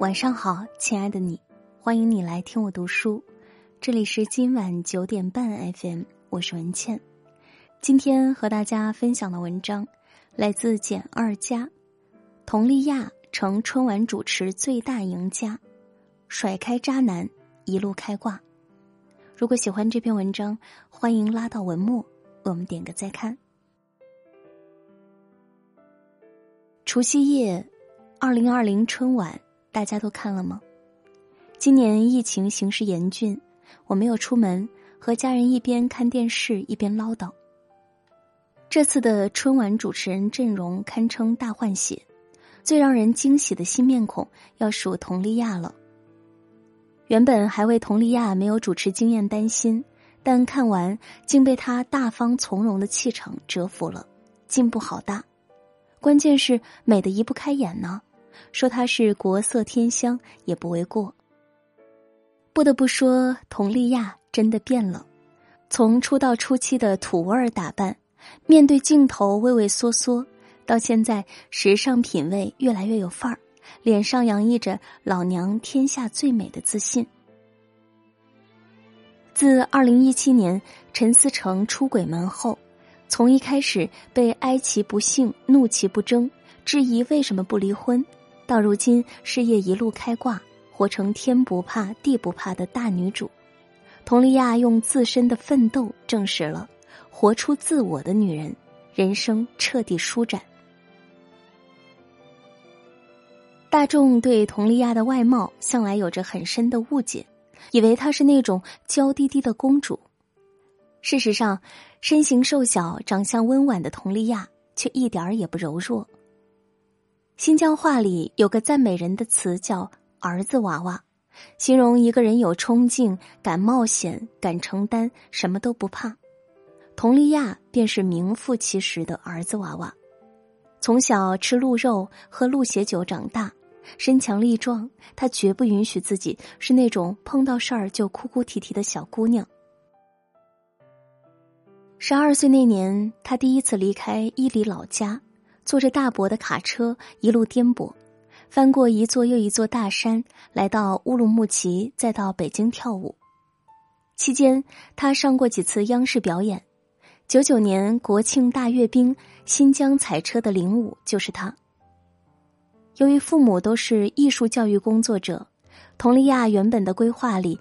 晚上好，亲爱的你，欢迎你来听我读书。这里是今晚九点半 FM，我是文倩。今天和大家分享的文章来自简二家，佟丽娅成春晚主持最大赢家，甩开渣男，一路开挂。如果喜欢这篇文章，欢迎拉到文末，我们点个再看。除夕夜，二零二零春晚。大家都看了吗？今年疫情形势严峻，我没有出门，和家人一边看电视一边唠叨。这次的春晚主持人阵容堪称大换血，最让人惊喜的新面孔要数佟丽娅了。原本还为佟丽娅没有主持经验担心，但看完竟被她大方从容的气场折服了，进步好大，关键是美的移不开眼呢。说她是国色天香也不为过。不得不说，佟丽娅真的变了，从出道初期的土味儿打扮，面对镜头畏畏缩缩，到现在时尚品味越来越有范儿，脸上洋溢着“老娘天下最美”的自信。自二零一七年陈思诚出轨门后，从一开始被哀其不幸、怒其不争，质疑为什么不离婚。到如今，事业一路开挂，活成天不怕地不怕的大女主。佟丽娅用自身的奋斗证实了，活出自我的女人，人生彻底舒展。大众对佟丽娅的外貌向来有着很深的误解，以为她是那种娇滴滴的公主。事实上，身形瘦小、长相温婉的佟丽娅却一点儿也不柔弱。新疆话里有个赞美人的词叫“儿子娃娃”，形容一个人有冲劲、敢冒险、敢承担，什么都不怕。佟丽娅便是名副其实的儿子娃娃，从小吃鹿肉、喝鹿血酒长大，身强力壮。她绝不允许自己是那种碰到事儿就哭哭啼啼的小姑娘。十二岁那年，她第一次离开伊犁老家。坐着大伯的卡车，一路颠簸，翻过一座又一座大山，来到乌鲁木齐，再到北京跳舞。期间，他上过几次央视表演。九九年国庆大阅兵，新疆彩车的领舞就是他。由于父母都是艺术教育工作者，佟丽娅原本的规划里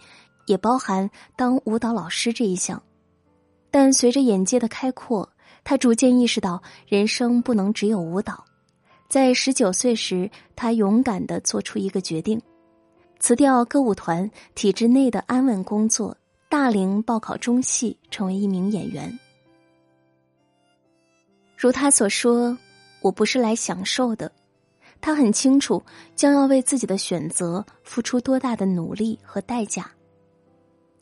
也包含当舞蹈老师这一项，但随着眼界的开阔。他逐渐意识到，人生不能只有舞蹈。在十九岁时，他勇敢的做出一个决定，辞掉歌舞团体制内的安稳工作，大龄报考中戏，成为一名演员。如他所说：“我不是来享受的。”他很清楚，将要为自己的选择付出多大的努力和代价。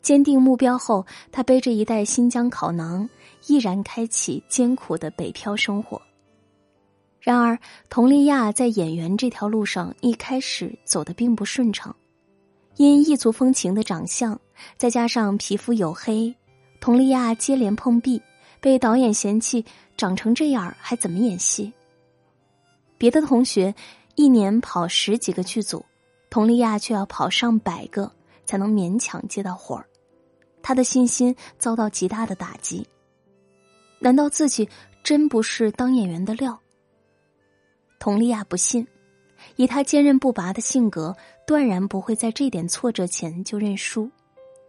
坚定目标后，他背着一袋新疆烤馕，毅然开启艰苦的北漂生活。然而，佟丽娅在演员这条路上一开始走的并不顺畅，因异族风情的长相，再加上皮肤黝黑，佟丽娅接连碰壁，被导演嫌弃长成这样还怎么演戏。别的同学一年跑十几个剧组，佟丽娅却要跑上百个。才能勉强接到活儿，他的信心遭到极大的打击。难道自己真不是当演员的料？佟丽娅不信，以她坚韧不拔的性格，断然不会在这点挫折前就认输。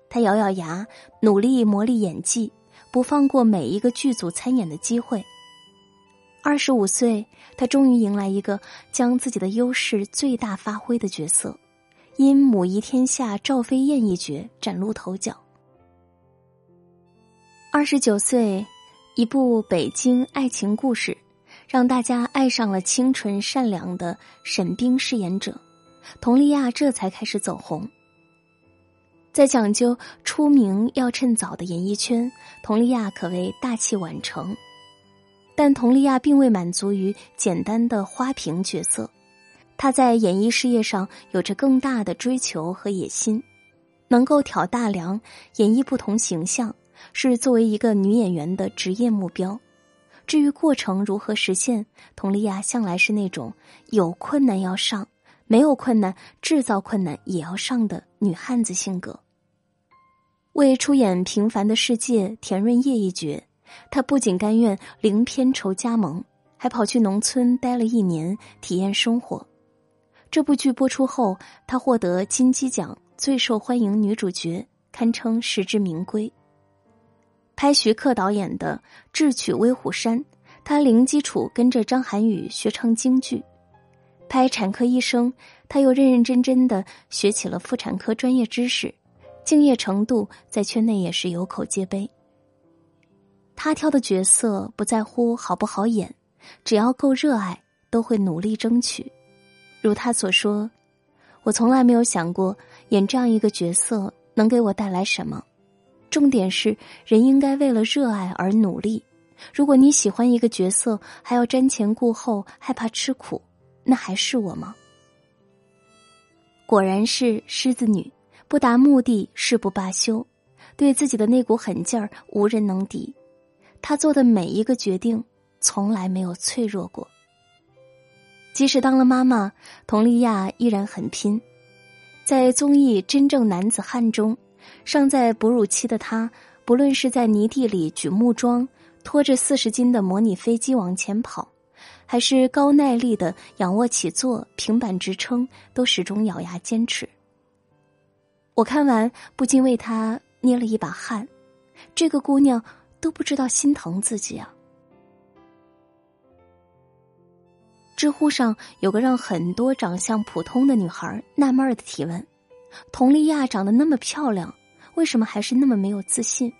她咬咬牙，努力磨砺演技，不放过每一个剧组参演的机会。二十五岁，她终于迎来一个将自己的优势最大发挥的角色。因《母仪天下》赵飞燕一角崭露头角。二十九岁，一部北京爱情故事，让大家爱上了清纯善良的沈冰饰演者，佟丽娅这才开始走红。在讲究出名要趁早的演艺圈，佟丽娅可谓大器晚成。但佟丽娅并未满足于简单的花瓶角色。她在演艺事业上有着更大的追求和野心，能够挑大梁、演绎不同形象，是作为一个女演员的职业目标。至于过程如何实现，佟丽娅向来是那种有困难要上，没有困难制造困难也要上的女汉子性格。为出演《平凡的世界》田润叶一角，她不仅甘愿零片酬加盟，还跑去农村待了一年，体验生活。这部剧播出后，她获得金鸡奖最受欢迎女主角，堪称实至名归。拍徐克导演的《智取威虎山》，他零基础跟着张涵予学唱京剧；拍《产科医生》，他又认认真真的学起了妇产科专业知识，敬业程度在圈内也是有口皆碑。他挑的角色不在乎好不好演，只要够热爱，都会努力争取。如他所说，我从来没有想过演这样一个角色能给我带来什么。重点是，人应该为了热爱而努力。如果你喜欢一个角色，还要瞻前顾后，害怕吃苦，那还是我吗？果然是狮子女，不达目的誓不罢休，对自己的那股狠劲儿无人能敌。她做的每一个决定，从来没有脆弱过。即使当了妈妈，佟丽娅依然很拼。在综艺《真正男子汉》中，尚在哺乳期的她，不论是在泥地里举木桩、拖着四十斤的模拟飞机往前跑，还是高耐力的仰卧起坐、平板支撑，都始终咬牙坚持。我看完不禁为她捏了一把汗。这个姑娘都不知道心疼自己啊！知乎上有个让很多长相普通的女孩纳闷的提问：“佟丽娅长得那么漂亮，为什么还是那么没有自信？”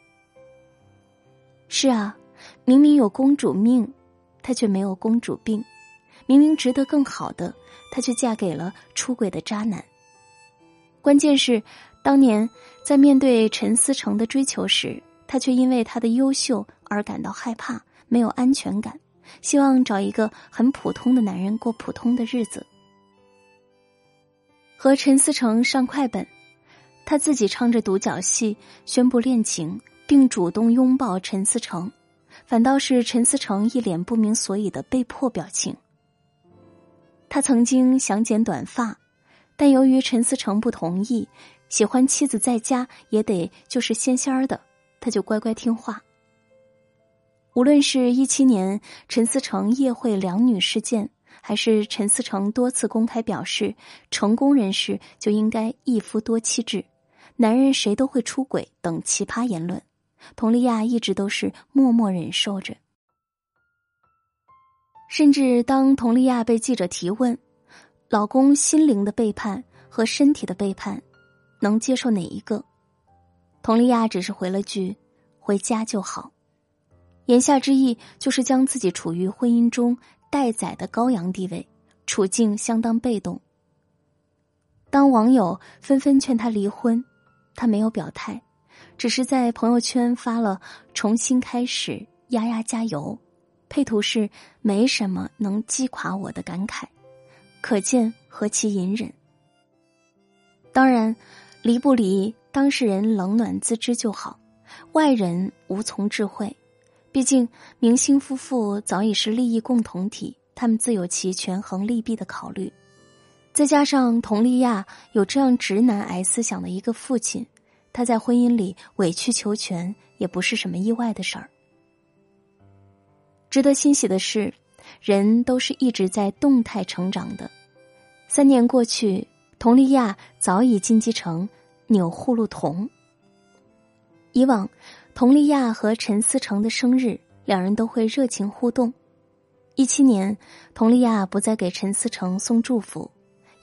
是啊，明明有公主命，她却没有公主病；明明值得更好的，她却嫁给了出轨的渣男。关键是，当年在面对陈思成的追求时，她却因为他的优秀而感到害怕，没有安全感。希望找一个很普通的男人过普通的日子。和陈思成上快本，他自己唱着独角戏宣布恋情，并主动拥抱陈思成，反倒是陈思成一脸不明所以的被迫表情。他曾经想剪短发，但由于陈思成不同意，喜欢妻子在家也得就是仙仙儿的，他就乖乖听话。无论是一七年陈思成夜会两女事件，还是陈思成多次公开表示成功人士就应该一夫多妻制，男人谁都会出轨等奇葩言论，佟丽娅一直都是默默忍受着。甚至当佟丽娅被记者提问，老公心灵的背叛和身体的背叛，能接受哪一个？佟丽娅只是回了句：“回家就好。”言下之意就是将自己处于婚姻中待宰的羔羊地位，处境相当被动。当网友纷纷劝她离婚，他没有表态，只是在朋友圈发了“重新开始，丫丫加油”，配图是“没什么能击垮我的”感慨，可见何其隐忍。当然，离不离当事人冷暖自知就好，外人无从智慧。毕竟，明星夫妇早已是利益共同体，他们自有其权衡利弊的考虑。再加上佟丽娅有这样直男癌思想的一个父亲，她在婚姻里委曲求全也不是什么意外的事儿。值得欣喜的是，人都是一直在动态成长的。三年过去，佟丽娅早已晋级成钮祜禄童。以往。佟丽娅和陈思成的生日，两人都会热情互动。一七年，佟丽娅不再给陈思成送祝福；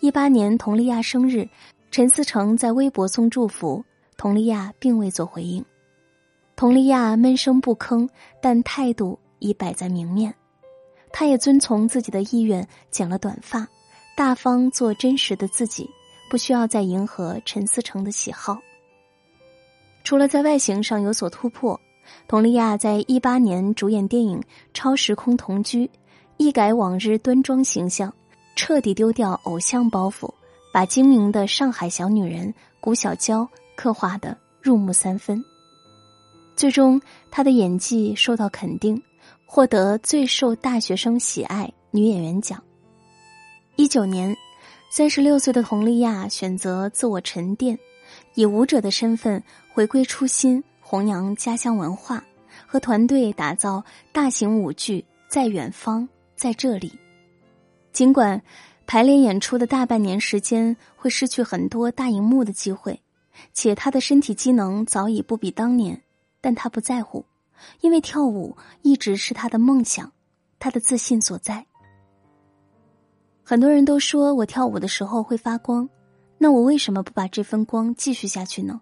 一八年，佟丽娅生日，陈思诚在微博送祝福，佟丽娅并未做回应。佟丽娅闷声不吭，但态度已摆在明面。她也遵从自己的意愿剪了短发，大方做真实的自己，不需要再迎合陈思诚的喜好。除了在外形上有所突破，佟丽娅在一八年主演电影《超时空同居》，一改往日端庄形象，彻底丢掉偶像包袱，把精明的上海小女人谷小娇刻画的入木三分。最终，她的演技受到肯定，获得最受大学生喜爱女演员奖。一九年，三十六岁的佟丽娅选择自我沉淀，以舞者的身份回归初心，弘扬家乡文化，和团队打造大型舞剧《在远方，在这里》。尽管排练演出的大半年时间会失去很多大荧幕的机会，且他的身体机能早已不比当年，但他不在乎，因为跳舞一直是他的梦想，他的自信所在。很多人都说我跳舞的时候会发光，那我为什么不把这份光继续下去呢？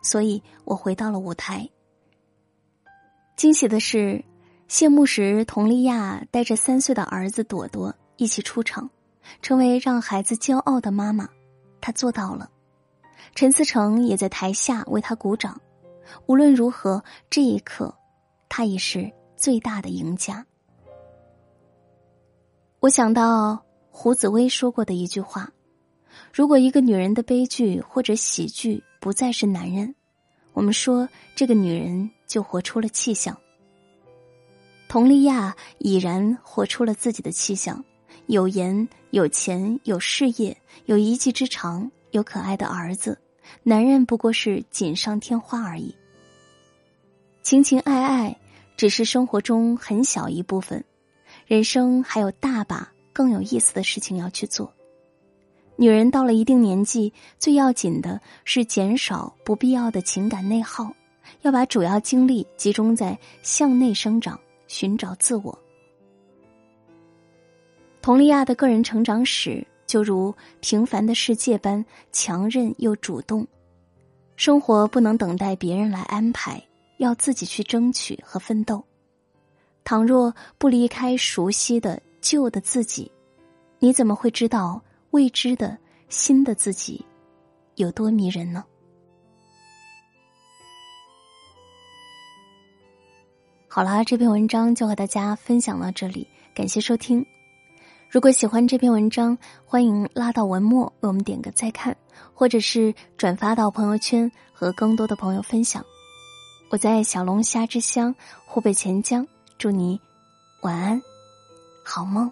所以我回到了舞台。惊喜的是，谢幕时，佟丽娅带着三岁的儿子朵朵一起出场，成为让孩子骄傲的妈妈。她做到了。陈思成也在台下为她鼓掌。无论如何，这一刻，她已是最大的赢家。我想到。胡紫薇说过的一句话：“如果一个女人的悲剧或者喜剧不再是男人，我们说这个女人就活出了气象。”佟丽娅已然活出了自己的气象：有颜、有钱、有事业、有一技之长、有可爱的儿子，男人不过是锦上添花而已。情情爱爱只是生活中很小一部分，人生还有大把。更有意思的事情要去做。女人到了一定年纪，最要紧的是减少不必要的情感内耗，要把主要精力集中在向内生长、寻找自我。佟丽娅的个人成长史就如《平凡的世界》般强韧又主动，生活不能等待别人来安排，要自己去争取和奋斗。倘若不离开熟悉的。旧的自己，你怎么会知道未知的新的自己有多迷人呢？好啦，这篇文章就和大家分享到这里，感谢收听。如果喜欢这篇文章，欢迎拉到文末为我们点个再看，或者是转发到朋友圈和更多的朋友分享。我在小龙虾之乡湖北潜江，祝你晚安。好梦。